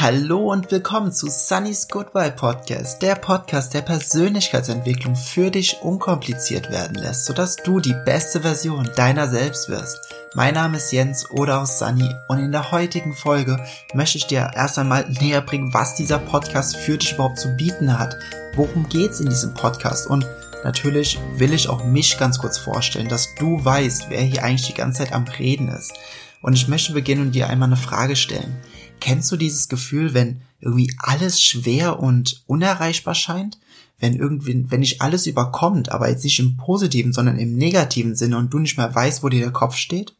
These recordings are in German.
Hallo und willkommen zu Sunny's Goodbye Podcast, der Podcast, der Persönlichkeitsentwicklung für dich unkompliziert werden lässt, sodass du die beste Version deiner selbst wirst. Mein Name ist Jens oder auch Sunny und in der heutigen Folge möchte ich dir erst einmal näher bringen, was dieser Podcast für dich überhaupt zu bieten hat. Worum geht's in diesem Podcast und Natürlich will ich auch mich ganz kurz vorstellen, dass du weißt, wer hier eigentlich die ganze Zeit am Reden ist. Und ich möchte beginnen und dir einmal eine Frage stellen. Kennst du dieses Gefühl, wenn irgendwie alles schwer und unerreichbar scheint? Wenn irgendwie, wenn nicht alles überkommt, aber jetzt nicht im positiven, sondern im negativen Sinne und du nicht mehr weißt, wo dir der Kopf steht?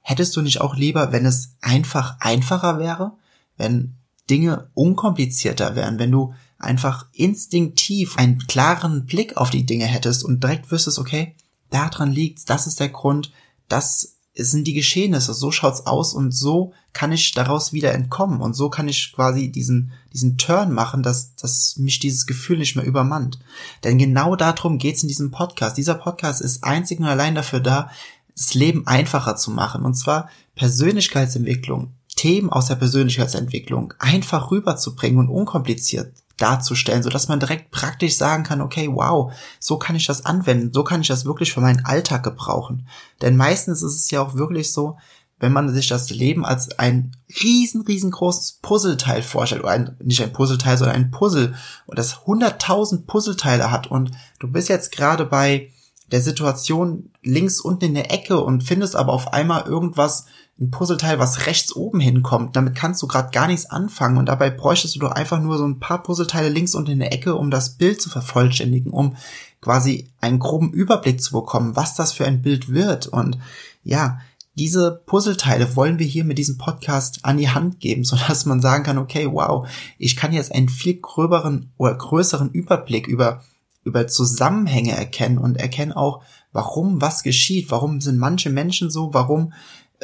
Hättest du nicht auch lieber, wenn es einfach einfacher wäre? Wenn Dinge unkomplizierter wären? Wenn du einfach instinktiv einen klaren Blick auf die Dinge hättest und direkt wüsstest, okay, daran liegt's, das ist der Grund, das es sind die Geschehnisse, so schaut's aus und so kann ich daraus wieder entkommen und so kann ich quasi diesen, diesen Turn machen, dass, dass mich dieses Gefühl nicht mehr übermannt. Denn genau darum geht's in diesem Podcast. Dieser Podcast ist einzig und allein dafür da, das Leben einfacher zu machen und zwar Persönlichkeitsentwicklung, Themen aus der Persönlichkeitsentwicklung einfach rüberzubringen und unkompliziert darzustellen, so dass man direkt praktisch sagen kann, okay, wow, so kann ich das anwenden, so kann ich das wirklich für meinen Alltag gebrauchen. Denn meistens ist es ja auch wirklich so, wenn man sich das Leben als ein riesen, riesengroßes Puzzleteil vorstellt, oder ein, nicht ein Puzzleteil, sondern ein Puzzle, und das hunderttausend Puzzleteile hat, und du bist jetzt gerade bei der Situation links unten in der Ecke und findest aber auf einmal irgendwas, ein Puzzleteil, was rechts oben hinkommt. Damit kannst du gerade gar nichts anfangen und dabei bräuchtest du doch einfach nur so ein paar Puzzleteile links unten in der Ecke, um das Bild zu vervollständigen, um quasi einen groben Überblick zu bekommen, was das für ein Bild wird. Und ja, diese Puzzleteile wollen wir hier mit diesem Podcast an die Hand geben, so dass man sagen kann, okay, wow, ich kann jetzt einen viel gröberen oder größeren Überblick über über Zusammenhänge erkennen und erkennen auch, warum was geschieht, warum sind manche Menschen so, warum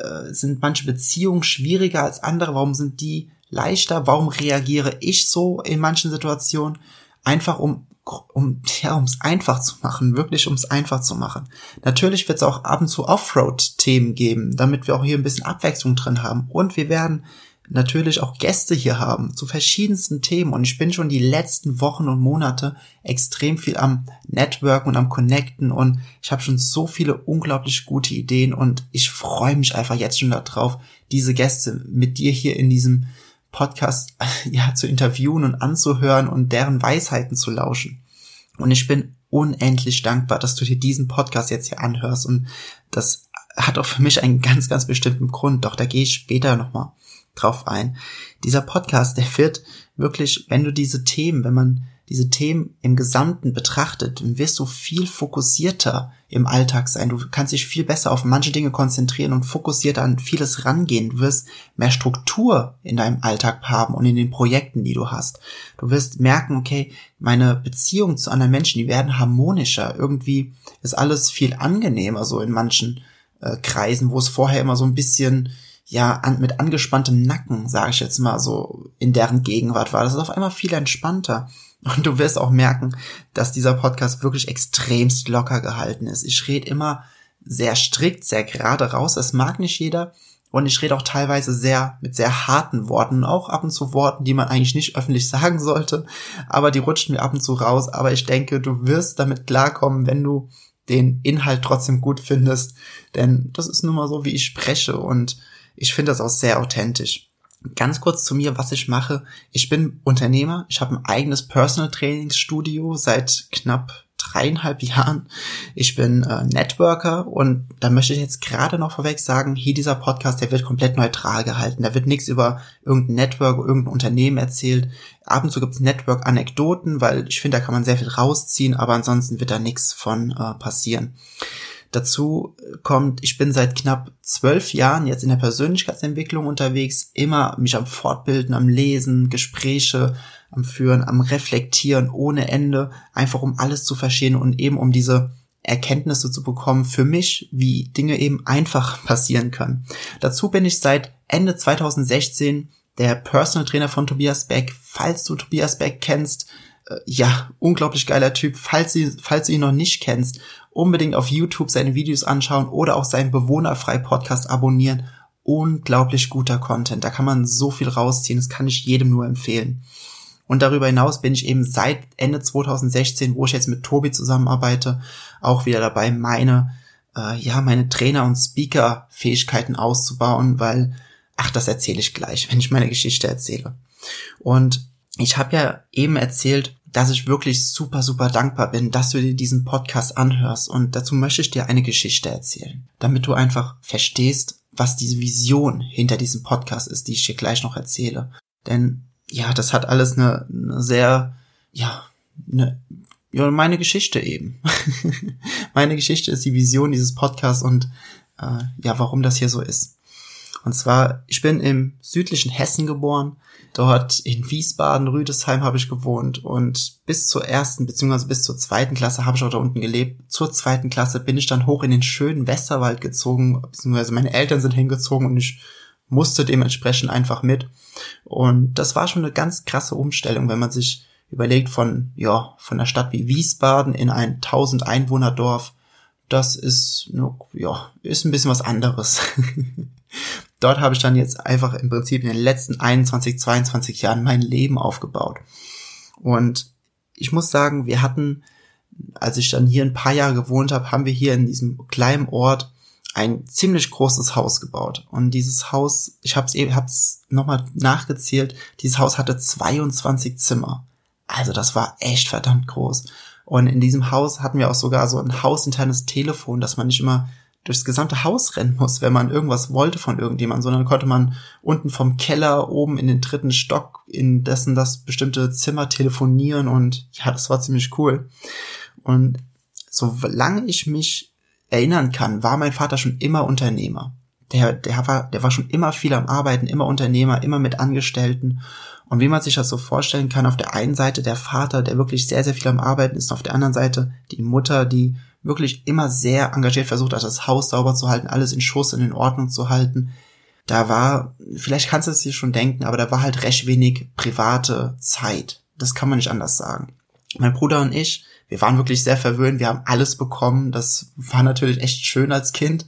äh, sind manche Beziehungen schwieriger als andere, warum sind die leichter, warum reagiere ich so in manchen Situationen, einfach um um ja, um es einfach zu machen, wirklich um es einfach zu machen. Natürlich wird es auch ab und zu Offroad-Themen geben, damit wir auch hier ein bisschen Abwechslung drin haben. Und wir werden natürlich auch Gäste hier haben zu verschiedensten Themen. Und ich bin schon die letzten Wochen und Monate extrem viel am Networken und am Connecten. Und ich habe schon so viele unglaublich gute Ideen. Und ich freue mich einfach jetzt schon darauf, diese Gäste mit dir hier in diesem Podcast ja zu interviewen und anzuhören und deren Weisheiten zu lauschen. Und ich bin unendlich dankbar, dass du dir diesen Podcast jetzt hier anhörst. Und das hat auch für mich einen ganz, ganz bestimmten Grund, doch da gehe ich später nochmal drauf ein. Dieser Podcast, der wird wirklich, wenn du diese Themen, wenn man diese Themen im Gesamten betrachtet, dann wirst du viel fokussierter im Alltag sein. Du kannst dich viel besser auf manche Dinge konzentrieren und fokussierter an vieles rangehen. Du wirst mehr Struktur in deinem Alltag haben und in den Projekten, die du hast. Du wirst merken, okay, meine Beziehungen zu anderen Menschen, die werden harmonischer. Irgendwie ist alles viel angenehmer so in manchen äh, Kreisen, wo es vorher immer so ein bisschen ja, an, mit angespanntem Nacken, sage ich jetzt mal so, in deren Gegenwart war. Das ist auf einmal viel entspannter. Und du wirst auch merken, dass dieser Podcast wirklich extremst locker gehalten ist. Ich rede immer sehr strikt, sehr gerade raus. Das mag nicht jeder. Und ich rede auch teilweise sehr mit sehr harten Worten, auch ab und zu Worten, die man eigentlich nicht öffentlich sagen sollte, aber die rutschen mir ab und zu raus. Aber ich denke, du wirst damit klarkommen, wenn du den Inhalt trotzdem gut findest, denn das ist nun mal so, wie ich spreche und ich finde das auch sehr authentisch. Ganz kurz zu mir, was ich mache. Ich bin Unternehmer. Ich habe ein eigenes Personal Trainingsstudio seit knapp dreieinhalb Jahren. Ich bin äh, Networker und da möchte ich jetzt gerade noch vorweg sagen, hier dieser Podcast, der wird komplett neutral gehalten. Da wird nichts über irgendein Network, irgendein Unternehmen erzählt. Ab und zu gibt's Network-Anekdoten, weil ich finde, da kann man sehr viel rausziehen, aber ansonsten wird da nichts von äh, passieren. Dazu kommt, ich bin seit knapp zwölf Jahren jetzt in der Persönlichkeitsentwicklung unterwegs, immer mich am Fortbilden, am Lesen, Gespräche am Führen, am Reflektieren ohne Ende, einfach um alles zu verstehen und eben um diese Erkenntnisse zu bekommen für mich, wie Dinge eben einfach passieren können. Dazu bin ich seit Ende 2016 der Personal Trainer von Tobias Beck. Falls du Tobias Beck kennst, äh, ja, unglaublich geiler Typ. Falls du, falls du ihn noch nicht kennst unbedingt auf YouTube seine Videos anschauen oder auch seinen Bewohnerfrei Podcast abonnieren unglaublich guter Content. Da kann man so viel rausziehen. Das kann ich jedem nur empfehlen. Und darüber hinaus bin ich eben seit Ende 2016, wo ich jetzt mit Tobi zusammenarbeite, auch wieder dabei, meine, äh, ja, meine Trainer- und Speaker-Fähigkeiten auszubauen, weil, ach, das erzähle ich gleich, wenn ich meine Geschichte erzähle. Und ich habe ja eben erzählt, dass ich wirklich super, super dankbar bin, dass du dir diesen Podcast anhörst. Und dazu möchte ich dir eine Geschichte erzählen, damit du einfach verstehst, was diese Vision hinter diesem Podcast ist, die ich dir gleich noch erzähle. Denn ja, das hat alles eine, eine sehr, ja, eine, ja, meine Geschichte eben. meine Geschichte ist die Vision dieses Podcasts und äh, ja, warum das hier so ist. Und zwar, ich bin im südlichen Hessen geboren, Dort in Wiesbaden, Rüdesheim habe ich gewohnt und bis zur ersten beziehungsweise bis zur zweiten Klasse habe ich auch da unten gelebt. Zur zweiten Klasse bin ich dann hoch in den schönen Westerwald gezogen, beziehungsweise meine Eltern sind hingezogen und ich musste dementsprechend einfach mit. Und das war schon eine ganz krasse Umstellung, wenn man sich überlegt von, ja, von einer Stadt wie Wiesbaden in ein 1000 Einwohner Dorf. Das ist, ja, ist ein bisschen was anderes. dort habe ich dann jetzt einfach im Prinzip in den letzten 21, 22 Jahren mein Leben aufgebaut. Und ich muss sagen, wir hatten, als ich dann hier ein paar Jahre gewohnt habe, haben wir hier in diesem kleinen Ort ein ziemlich großes Haus gebaut. Und dieses Haus, ich habe es eben hab's nochmal nachgezählt, dieses Haus hatte 22 Zimmer. Also das war echt verdammt groß. Und in diesem Haus hatten wir auch sogar so ein hausinternes Telefon, dass man nicht immer durchs gesamte Haus rennen muss, wenn man irgendwas wollte von irgendjemandem, sondern konnte man unten vom Keller oben in den dritten Stock in dessen das bestimmte Zimmer telefonieren und ja, das war ziemlich cool. Und solange ich mich erinnern kann, war mein Vater schon immer Unternehmer. Der, der war, der war schon immer viel am Arbeiten, immer Unternehmer, immer mit Angestellten. Und wie man sich das so vorstellen kann, auf der einen Seite der Vater, der wirklich sehr, sehr viel am Arbeiten ist, auf der anderen Seite die Mutter, die wirklich immer sehr engagiert versucht hat, das Haus sauber zu halten, alles in Schuss und in Ordnung zu halten. Da war, vielleicht kannst du es dir schon denken, aber da war halt recht wenig private Zeit. Das kann man nicht anders sagen. Mein Bruder und ich, wir waren wirklich sehr verwöhnt, wir haben alles bekommen. Das war natürlich echt schön als Kind.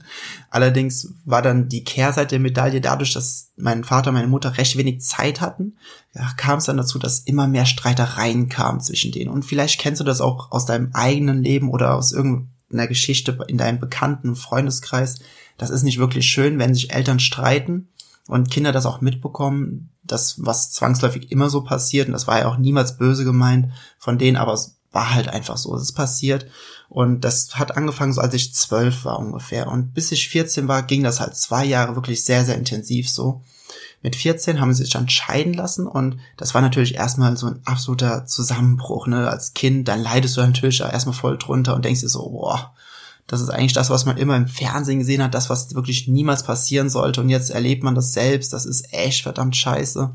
Allerdings war dann die Kehrseite der Medaille dadurch, dass mein Vater und meine Mutter recht wenig Zeit hatten, ja, kam es dann dazu, dass immer mehr Streitereien kamen zwischen denen. Und vielleicht kennst du das auch aus deinem eigenen Leben oder aus irgendeiner Geschichte in deinem bekannten Freundeskreis. Das ist nicht wirklich schön, wenn sich Eltern streiten und Kinder das auch mitbekommen, das, was zwangsläufig immer so passiert, und das war ja auch niemals böse gemeint von denen, aber war halt einfach so, es ist passiert. Und das hat angefangen, so als ich zwölf war ungefähr. Und bis ich 14 war, ging das halt zwei Jahre wirklich sehr, sehr intensiv so. Mit 14 haben sie sich dann scheiden lassen und das war natürlich erstmal so ein absoluter Zusammenbruch, ne? Als Kind, dann leidest du natürlich erstmal voll drunter und denkst dir so, boah, das ist eigentlich das, was man immer im Fernsehen gesehen hat, das, was wirklich niemals passieren sollte und jetzt erlebt man das selbst, das ist echt verdammt scheiße.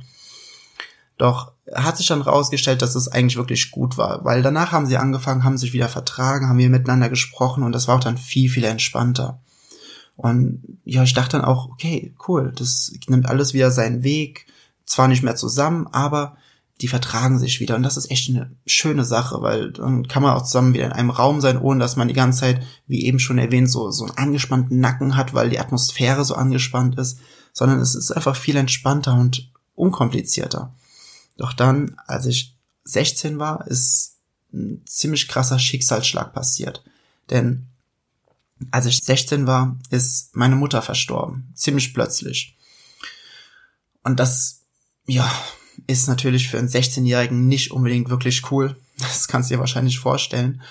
Doch hat sich dann rausgestellt, dass es eigentlich wirklich gut war, weil danach haben sie angefangen, haben sich wieder vertragen, haben wir miteinander gesprochen und das war auch dann viel, viel entspannter. Und ja, ich dachte dann auch, okay, cool, das nimmt alles wieder seinen Weg, zwar nicht mehr zusammen, aber die vertragen sich wieder und das ist echt eine schöne Sache, weil dann kann man auch zusammen wieder in einem Raum sein, ohne dass man die ganze Zeit, wie eben schon erwähnt, so, so einen angespannten Nacken hat, weil die Atmosphäre so angespannt ist, sondern es ist einfach viel entspannter und unkomplizierter. Doch dann, als ich 16 war, ist ein ziemlich krasser Schicksalsschlag passiert. Denn als ich 16 war, ist meine Mutter verstorben. Ziemlich plötzlich. Und das, ja, ist natürlich für einen 16-Jährigen nicht unbedingt wirklich cool. Das kannst du dir wahrscheinlich vorstellen.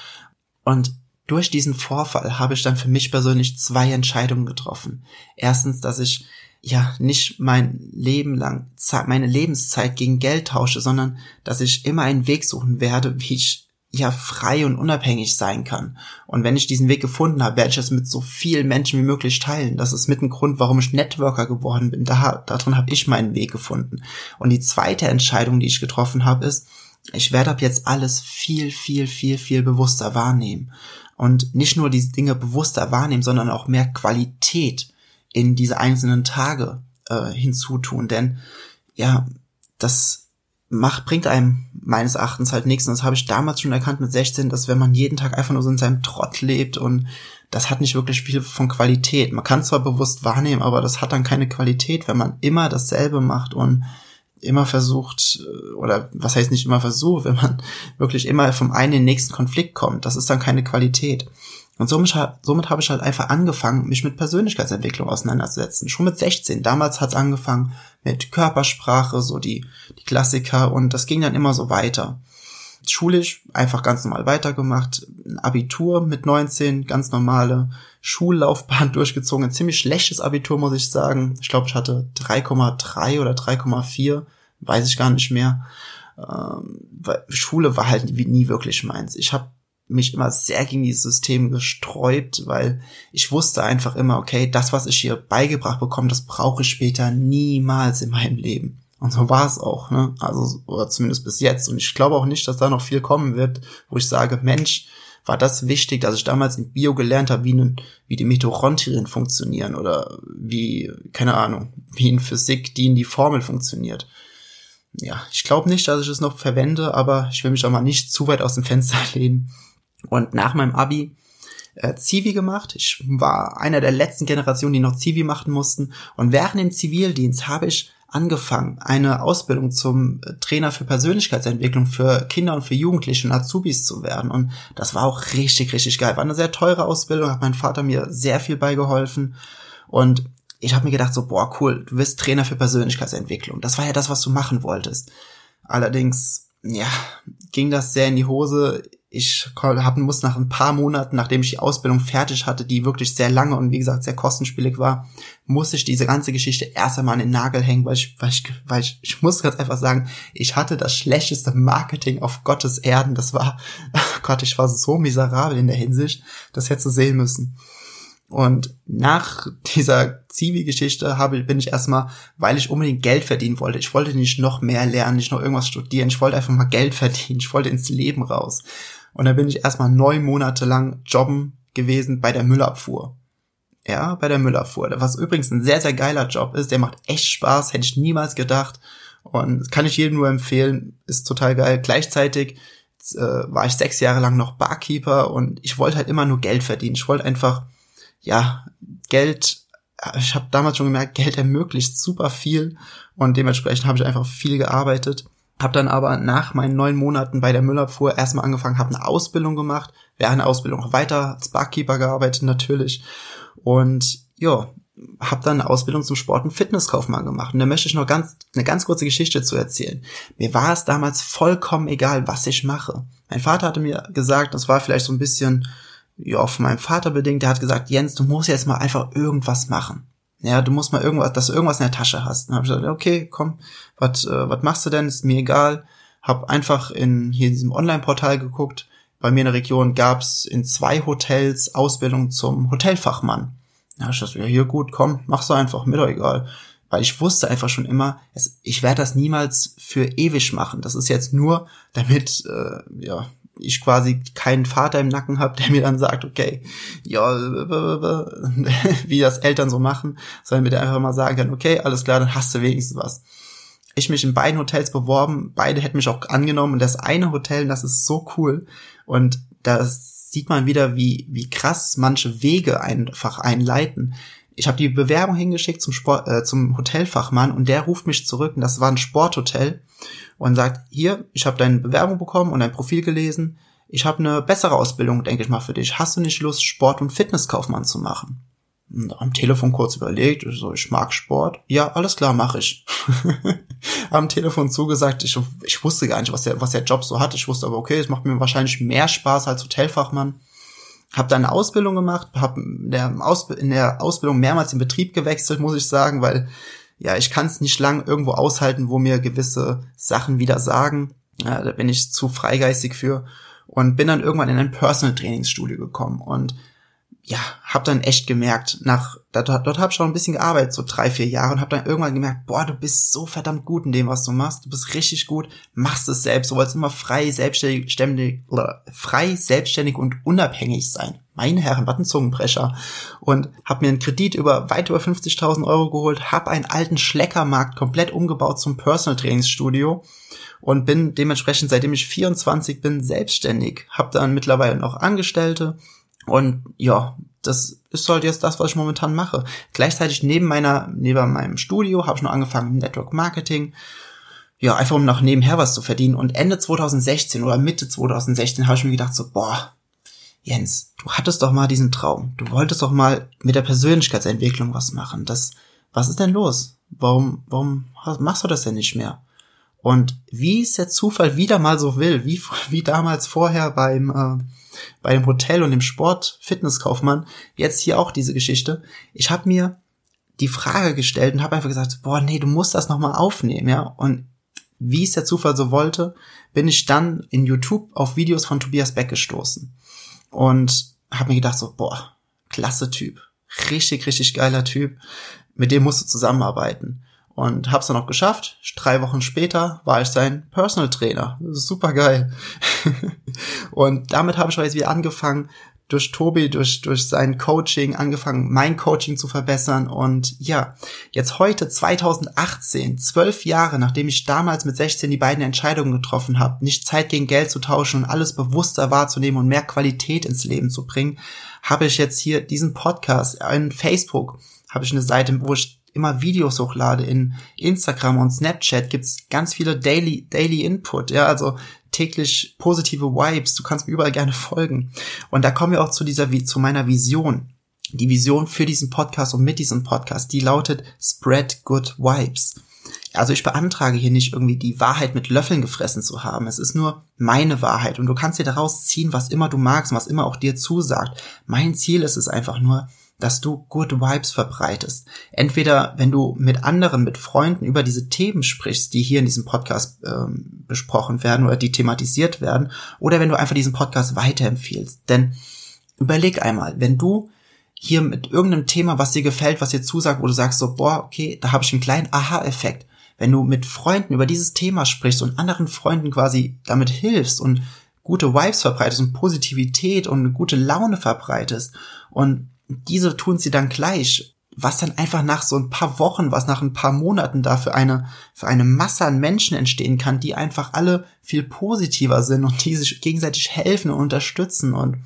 Und durch diesen Vorfall habe ich dann für mich persönlich zwei Entscheidungen getroffen. Erstens, dass ich ja nicht mein Leben lang meine Lebenszeit gegen Geld tausche, sondern dass ich immer einen Weg suchen werde, wie ich ja frei und unabhängig sein kann. Und wenn ich diesen Weg gefunden habe, werde ich es mit so vielen Menschen wie möglich teilen. Das ist mit ein Grund, warum ich Networker geworden bin. Da, darin habe ich meinen Weg gefunden. Und die zweite Entscheidung, die ich getroffen habe, ist, ich werde ab jetzt alles viel, viel, viel, viel bewusster wahrnehmen. Und nicht nur diese Dinge bewusster wahrnehmen, sondern auch mehr Qualität in diese einzelnen Tage äh, hinzutun. Denn ja, das macht, bringt einem meines Erachtens halt nichts. Und das habe ich damals schon erkannt mit 16, dass wenn man jeden Tag einfach nur so in seinem Trott lebt und das hat nicht wirklich viel von Qualität. Man kann zwar bewusst wahrnehmen, aber das hat dann keine Qualität, wenn man immer dasselbe macht und immer versucht, äh, oder was heißt nicht immer versucht, wenn man wirklich immer vom einen in den nächsten Konflikt kommt. Das ist dann keine Qualität. Und somit, somit habe ich halt einfach angefangen, mich mit Persönlichkeitsentwicklung auseinanderzusetzen. Schon mit 16. Damals hat es angefangen mit Körpersprache, so die, die Klassiker und das ging dann immer so weiter. Schulisch einfach ganz normal weitergemacht. Ein Abitur mit 19, ganz normale Schullaufbahn durchgezogen. Ein ziemlich schlechtes Abitur, muss ich sagen. Ich glaube, ich hatte 3,3 oder 3,4, weiß ich gar nicht mehr. Ähm, Schule war halt nie wirklich meins. Ich habe mich immer sehr gegen dieses System gesträubt, weil ich wusste einfach immer, okay, das, was ich hier beigebracht bekomme, das brauche ich später niemals in meinem Leben. Und so war es auch, ne? Also, oder zumindest bis jetzt. Und ich glaube auch nicht, dass da noch viel kommen wird, wo ich sage, Mensch, war das wichtig, dass ich damals in Bio gelernt habe, wie, ne, wie die Mitochondrien funktionieren oder wie, keine Ahnung, wie in Physik die in die Formel funktioniert. Ja, ich glaube nicht, dass ich es noch verwende, aber ich will mich auch mal nicht zu weit aus dem Fenster lehnen. Und nach meinem Abi äh, Zivi gemacht. Ich war einer der letzten Generationen, die noch Zivi machen mussten. Und während dem Zivildienst habe ich angefangen, eine Ausbildung zum äh, Trainer für Persönlichkeitsentwicklung für Kinder und für Jugendliche und Azubis zu werden. Und das war auch richtig, richtig geil. War eine sehr teure Ausbildung, hat mein Vater mir sehr viel beigeholfen. Und ich habe mir gedacht, so, boah, cool, du bist Trainer für Persönlichkeitsentwicklung. Das war ja das, was du machen wolltest. Allerdings, ja, ging das sehr in die Hose ich hab, muss nach ein paar Monaten, nachdem ich die Ausbildung fertig hatte, die wirklich sehr lange und wie gesagt sehr kostenspielig war, muss ich diese ganze Geschichte erst einmal an den Nagel hängen, weil ich, weil ich, weil ich, ich muss ganz einfach sagen, ich hatte das schlechteste Marketing auf Gottes Erden. Das war, oh Gott, ich war so miserabel in der Hinsicht, das hättest du sehen müssen. Und nach dieser Zivi-Geschichte habe, bin ich erstmal, weil ich unbedingt Geld verdienen wollte. Ich wollte nicht noch mehr lernen, nicht noch irgendwas studieren. Ich wollte einfach mal Geld verdienen. Ich wollte ins Leben raus. Und da bin ich erstmal neun Monate lang jobben gewesen bei der Müllabfuhr. Ja, bei der Müllabfuhr. Was übrigens ein sehr, sehr geiler Job ist. Der macht echt Spaß, hätte ich niemals gedacht. Und kann ich jedem nur empfehlen. Ist total geil. Gleichzeitig äh, war ich sechs Jahre lang noch Barkeeper und ich wollte halt immer nur Geld verdienen. Ich wollte einfach, ja, Geld ich habe damals schon gemerkt, Geld ermöglicht super viel und dementsprechend habe ich einfach viel gearbeitet hab dann aber nach meinen neun Monaten bei der Müllabfuhr erstmal angefangen, habe eine Ausbildung gemacht, während der Ausbildung noch weiter als Barkeeper gearbeitet natürlich. Und ja, habe dann eine Ausbildung zum Sport- und Fitnesskaufmann gemacht. Und da möchte ich noch ganz eine ganz kurze Geschichte zu erzählen. Mir war es damals vollkommen egal, was ich mache. Mein Vater hatte mir gesagt, das war vielleicht so ein bisschen ja, von meinem Vater bedingt, der hat gesagt, Jens, du musst jetzt mal einfach irgendwas machen ja, du musst mal irgendwas, dass du irgendwas in der Tasche hast. Dann habe ich gesagt, okay, komm, was äh, was machst du denn? Ist mir egal. Hab einfach in hier in diesem Online-Portal geguckt. Bei mir in der Region gab's in zwei Hotels Ausbildung zum Hotelfachmann. Ja, ich dachte, ja, hier gut, komm, mach's einfach, mir doch egal. Weil ich wusste einfach schon immer, es, ich werde das niemals für ewig machen. Das ist jetzt nur, damit äh, ja, ich quasi keinen Vater im Nacken habe, der mir dann sagt, okay, ja, wie das Eltern so machen, sondern mir einfach mal sagen kann, okay, alles klar, dann hast du wenigstens was. Ich mich in beiden Hotels beworben, beide hätten mich auch angenommen und das eine Hotel, das ist so cool und da sieht man wieder, wie, wie krass manche Wege einfach einleiten. Ich habe die Bewerbung hingeschickt zum, Sport, äh, zum Hotelfachmann und der ruft mich zurück und das war ein Sporthotel und sagt, hier, ich habe deine Bewerbung bekommen und dein Profil gelesen. Ich habe eine bessere Ausbildung, denke ich mal, für dich. Hast du nicht Lust, Sport- und Fitnesskaufmann zu machen? Und am Telefon kurz überlegt, so, ich mag Sport. Ja, alles klar, mache ich. am Telefon zugesagt, ich, ich wusste gar nicht, was der, was der Job so hat. Ich wusste aber, okay, es macht mir wahrscheinlich mehr Spaß als Hotelfachmann. Hab dann eine Ausbildung gemacht, hab in der, Ausb in der Ausbildung mehrmals den Betrieb gewechselt, muss ich sagen, weil ja, ich kann es nicht lang irgendwo aushalten, wo mir gewisse Sachen wieder sagen. Ja, da bin ich zu freigeistig für und bin dann irgendwann in ein Personal Trainingsstudio gekommen und ja, hab dann echt gemerkt, nach dort, dort habe ich schon ein bisschen gearbeitet, so drei, vier Jahre und hab dann irgendwann gemerkt, boah, du bist so verdammt gut in dem, was du machst, du bist richtig gut, machst es selbst, du wolltest immer frei, selbstständig, ständig, frei, selbstständig und unabhängig sein. Meine Herren, was ein Zungenbrecher. Und hab mir einen Kredit über weit über 50.000 Euro geholt, hab einen alten Schleckermarkt komplett umgebaut zum Personal Trainingsstudio und bin dementsprechend, seitdem ich 24 bin, selbstständig. Hab dann mittlerweile noch Angestellte Und ja, das ist halt jetzt das, was ich momentan mache. Gleichzeitig neben meiner, neben meinem Studio habe ich noch angefangen mit Network Marketing. Ja, einfach um noch nebenher was zu verdienen. Und Ende 2016 oder Mitte 2016 habe ich mir gedacht so, boah, Jens, du hattest doch mal diesen Traum. Du wolltest doch mal mit der Persönlichkeitsentwicklung was machen. Das, was ist denn los? Warum, warum machst du das denn nicht mehr? Und wie es der Zufall wieder mal so will, wie, wie damals vorher beim, äh, bei dem Hotel und dem Sport Fitnesskaufmann, jetzt hier auch diese Geschichte. Ich habe mir die Frage gestellt und habe einfach gesagt, boah, nee, du musst das nochmal aufnehmen, ja. Und wie es der Zufall so wollte, bin ich dann in YouTube auf Videos von Tobias Beck gestoßen. Und habe mir gedacht so, boah, klasse Typ. Richtig, richtig geiler Typ. Mit dem musst du zusammenarbeiten und hab's dann auch geschafft. Drei Wochen später war ich sein Personal Trainer. Super geil. und damit habe ich auch jetzt wieder angefangen, durch Tobi, durch, durch sein Coaching angefangen, mein Coaching zu verbessern. Und ja, jetzt heute 2018, zwölf Jahre, nachdem ich damals mit 16 die beiden Entscheidungen getroffen habe, nicht Zeit gegen Geld zu tauschen und alles bewusster wahrzunehmen und mehr Qualität ins Leben zu bringen, habe ich jetzt hier diesen Podcast in Facebook, habe ich eine Seite, wo ich immer Videos hochlade. In Instagram und Snapchat gibt's ganz viele Daily, Daily Input, ja, also täglich positive Vibes. Du kannst mir überall gerne folgen. Und da kommen wir auch zu dieser, zu meiner Vision. Die Vision für diesen Podcast und mit diesem Podcast, die lautet Spread Good Vibes. Also ich beantrage hier nicht irgendwie die Wahrheit mit Löffeln gefressen zu haben. Es ist nur meine Wahrheit und du kannst dir daraus ziehen, was immer du magst und was immer auch dir zusagt. Mein Ziel ist es einfach nur, dass du Good Vibes verbreitest. Entweder wenn du mit anderen, mit Freunden über diese Themen sprichst, die hier in diesem Podcast ähm, besprochen werden oder die thematisiert werden, oder wenn du einfach diesen Podcast weiterempfiehlst. Denn überleg einmal, wenn du hier mit irgendeinem Thema, was dir gefällt, was dir zusagt, wo du sagst so, boah, okay, da habe ich einen kleinen Aha-Effekt. Wenn du mit Freunden über dieses Thema sprichst und anderen Freunden quasi damit hilfst und gute Vibes verbreitest und Positivität und eine gute Laune verbreitest und diese tun sie dann gleich, was dann einfach nach so ein paar Wochen, was nach ein paar Monaten da für eine, für eine Masse an Menschen entstehen kann, die einfach alle viel positiver sind und die sich gegenseitig helfen und unterstützen und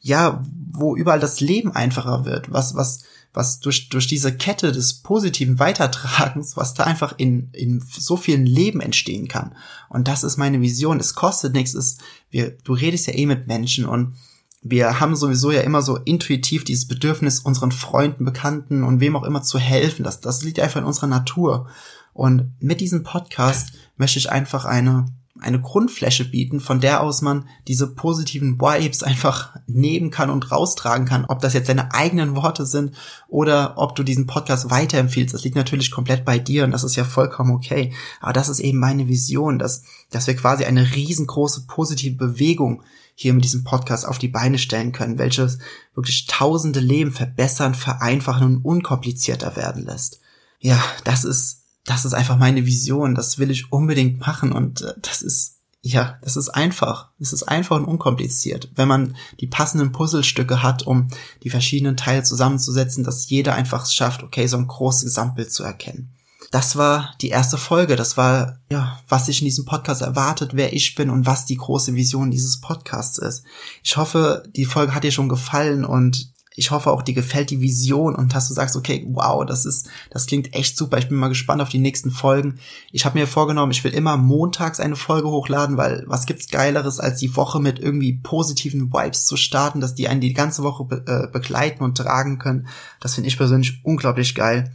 ja, wo überall das Leben einfacher wird, was, was, was durch, durch diese Kette des positiven Weitertragens, was da einfach in, in so vielen Leben entstehen kann. Und das ist meine Vision. Es kostet nichts, es, wir, du redest ja eh mit Menschen und wir haben sowieso ja immer so intuitiv dieses Bedürfnis, unseren Freunden, Bekannten und wem auch immer zu helfen. Das, das liegt einfach in unserer Natur. Und mit diesem Podcast möchte ich einfach eine, eine Grundfläche bieten, von der aus man diese positiven Vibes einfach nehmen kann und raustragen kann. Ob das jetzt deine eigenen Worte sind oder ob du diesen Podcast weiterempfiehlst. Das liegt natürlich komplett bei dir und das ist ja vollkommen okay. Aber das ist eben meine Vision, dass, dass wir quasi eine riesengroße positive Bewegung hier mit diesem Podcast auf die Beine stellen können, welches wirklich tausende Leben verbessern, vereinfachen und unkomplizierter werden lässt. Ja, das ist, das ist einfach meine Vision. Das will ich unbedingt machen und äh, das ist, ja, das ist einfach. Es ist einfach und unkompliziert. Wenn man die passenden Puzzlestücke hat, um die verschiedenen Teile zusammenzusetzen, dass jeder einfach es schafft, okay, so ein großes Gesamtbild zu erkennen das war die erste Folge. Das war, ja, was sich in diesem Podcast erwartet, wer ich bin und was die große Vision dieses Podcasts ist. Ich hoffe, die Folge hat dir schon gefallen und ich hoffe auch, dir gefällt die Vision und dass du sagst, okay, wow, das ist, das klingt echt super. Ich bin mal gespannt auf die nächsten Folgen. Ich habe mir vorgenommen, ich will immer montags eine Folge hochladen, weil was gibt's Geileres, als die Woche mit irgendwie positiven Vibes zu starten, dass die einen die ganze Woche be äh, begleiten und tragen können. Das finde ich persönlich unglaublich geil.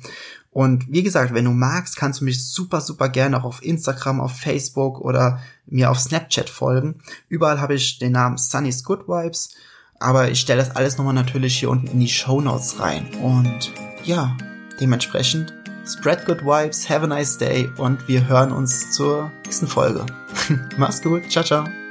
Und wie gesagt, wenn du magst, kannst du mich super, super gerne auch auf Instagram, auf Facebook oder mir auf Snapchat folgen. Überall habe ich den Namen Sunny's Good Vibes. Aber ich stelle das alles nochmal natürlich hier unten in die Show Notes rein. Und ja, dementsprechend spread good vibes, have a nice day und wir hören uns zur nächsten Folge. Mach's gut, ciao, ciao.